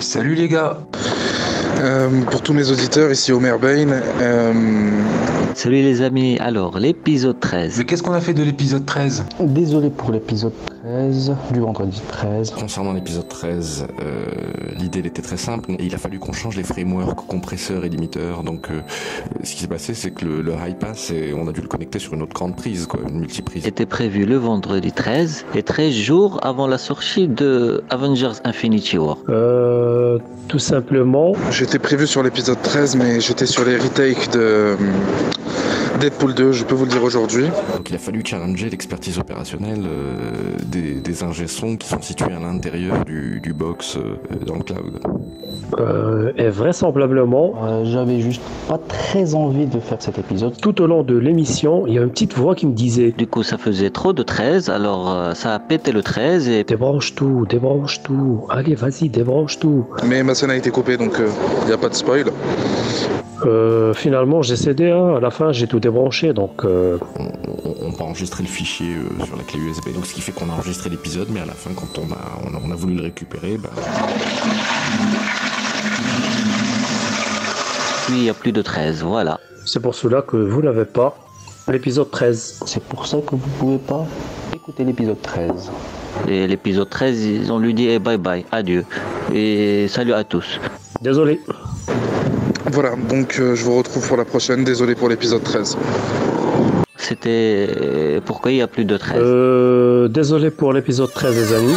Salut les gars Euh, pour tous mes auditeurs, ici Omer Bain. Euh, Salut les amis, alors l'épisode 13. Mais qu'est-ce qu'on a fait de l'épisode 13 Désolé pour l'épisode 13 du vendredi 13. Concernant l'épisode 13, euh, l'idée elle était très simple. Il a fallu qu'on change les frameworks, compresseurs et limiteurs. Donc, euh, ce qui s'est passé, c'est que le, le high pass, et on a dû le connecter sur une autre grande prise, quoi, une multiprise. était prévu le vendredi 13 et 13 jours avant la sortie de Avengers Infinity War. Euh, tout simplement, j'étais prévu sur l'épisode 13, mais j'étais sur les retakes de euh, Deadpool 2, je peux vous le dire aujourd'hui. Donc, il a fallu challenger l'expertise opérationnelle euh, des, des qui sont situés à l'intérieur du, du box euh, dans le cloud. euh, et vraisemblablement, Euh, J'avais juste pas très envie de faire cet épisode. tout au long de l'émission, il y a une petite voix qui me disait Du coup, ça faisait trop de 13, alors euh, ça a pété le 13 et Débranche tout, débranche tout, allez vas-y, débranche tout. Mais ma scène a été coupée, donc il n'y a pas de spoil. Euh, finalement, j'ai cédé, hein. à la fin, j'ai tout débranché, donc euh, On, on, on peut enregistrer le fichier euh, sur la clé USB. Donc, ce qui fait qu'on a enregistré l'épisode, mais à la fin, quand on a, on a, on a voulu le récupérer, bah, puis il y a plus de 13, voilà. c'est pour cela que vous n'avez pas l'épisode 13. C'est pour ça que vous pouvez pas écouter l'épisode 13. Et l'épisode 13, ils ont lui dit eh, bye bye, adieu. Et salut à tous. Désolé. Voilà, donc euh, je vous retrouve pour la prochaine. Désolé pour l'épisode 13. C'était pourquoi il y a plus de 13. Euh, désolé pour l'épisode 13, les amis.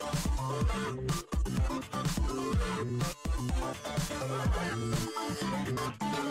Thank you.